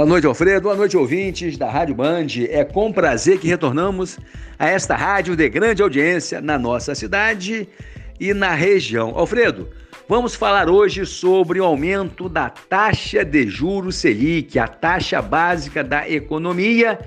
Boa noite, Alfredo. Boa noite, ouvintes da Rádio Band. É com prazer que retornamos a esta rádio de grande audiência na nossa cidade e na região. Alfredo, vamos falar hoje sobre o aumento da taxa de juros Selic, a taxa básica da economia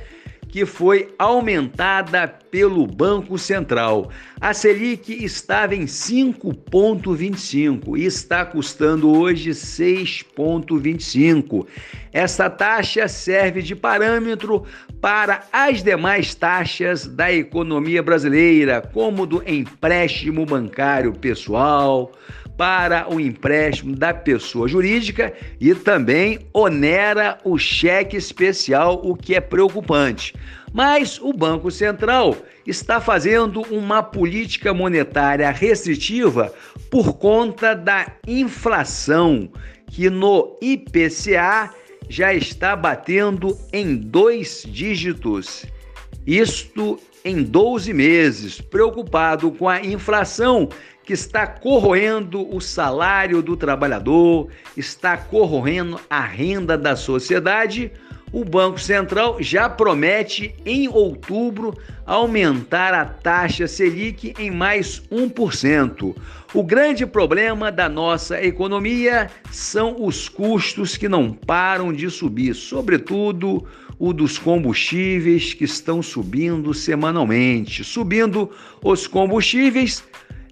que foi aumentada pelo Banco Central. A Selic estava em 5,25 e está custando hoje 6,25. Essa taxa serve de parâmetro para as demais taxas da economia brasileira, como do empréstimo bancário pessoal, para o empréstimo da pessoa jurídica e também onera o cheque especial, o que é preocupante. Mas o Banco Central está fazendo uma política monetária restritiva por conta da inflação, que no IPCA já está batendo em dois dígitos. Isto em 12 meses, preocupado com a inflação que está corroendo o salário do trabalhador, está corroendo a renda da sociedade, o Banco Central já promete em outubro aumentar a taxa Selic em mais 1%. O grande problema da nossa economia são os custos que não param de subir, sobretudo o dos combustíveis que estão subindo semanalmente. Subindo os combustíveis,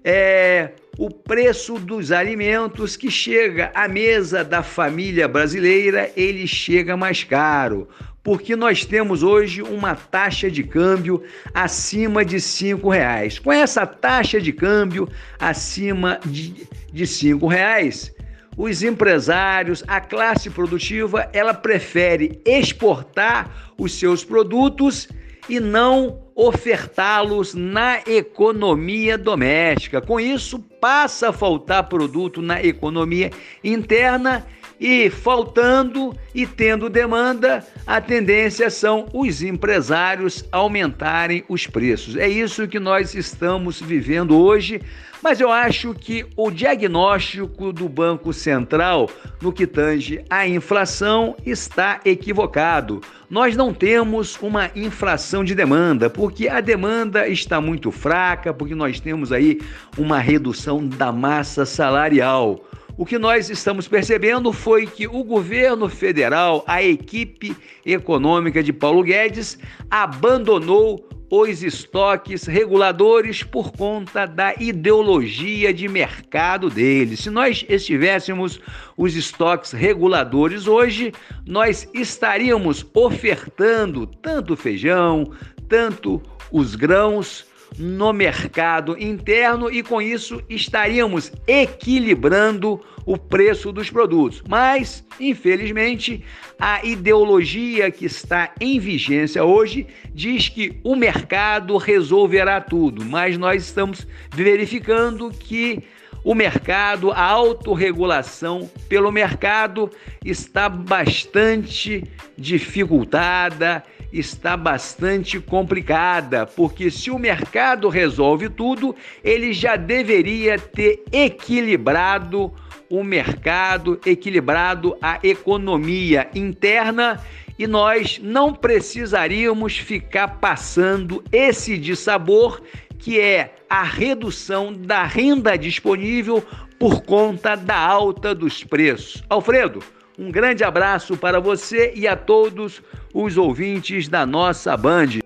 é, o preço dos alimentos que chega à mesa da família brasileira, ele chega mais caro, porque nós temos hoje uma taxa de câmbio acima de cinco reais. Com essa taxa de câmbio acima de, cinco reais, os empresários, a classe produtiva, ela prefere exportar os seus produtos e não ofertá-los na economia doméstica. Com isso, passa a faltar produto na economia interna e faltando e tendo demanda, a tendência são os empresários aumentarem os preços. É isso que nós estamos vivendo hoje, mas eu acho que o diagnóstico do Banco Central no que tange à inflação está equivocado. Nós não temos uma inflação de demanda, porque a demanda está muito fraca, porque nós temos aí uma redução da massa salarial. O que nós estamos percebendo foi que o governo federal, a equipe econômica de Paulo Guedes, abandonou os estoques reguladores por conta da ideologia de mercado deles. Se nós estivéssemos os estoques reguladores hoje, nós estaríamos ofertando tanto feijão, tanto os grãos, no mercado interno e com isso estaríamos equilibrando o preço dos produtos. Mas, infelizmente, a ideologia que está em vigência hoje diz que o mercado resolverá tudo, mas nós estamos verificando que o mercado, a autorregulação pelo mercado está bastante dificultada, está bastante complicada, porque se o mercado resolve tudo, ele já deveria ter equilibrado o mercado, equilibrado a economia interna e nós não precisaríamos ficar passando esse dissabor que é a redução da renda disponível por conta da alta dos preços. Alfredo, um grande abraço para você e a todos os ouvintes da nossa Band.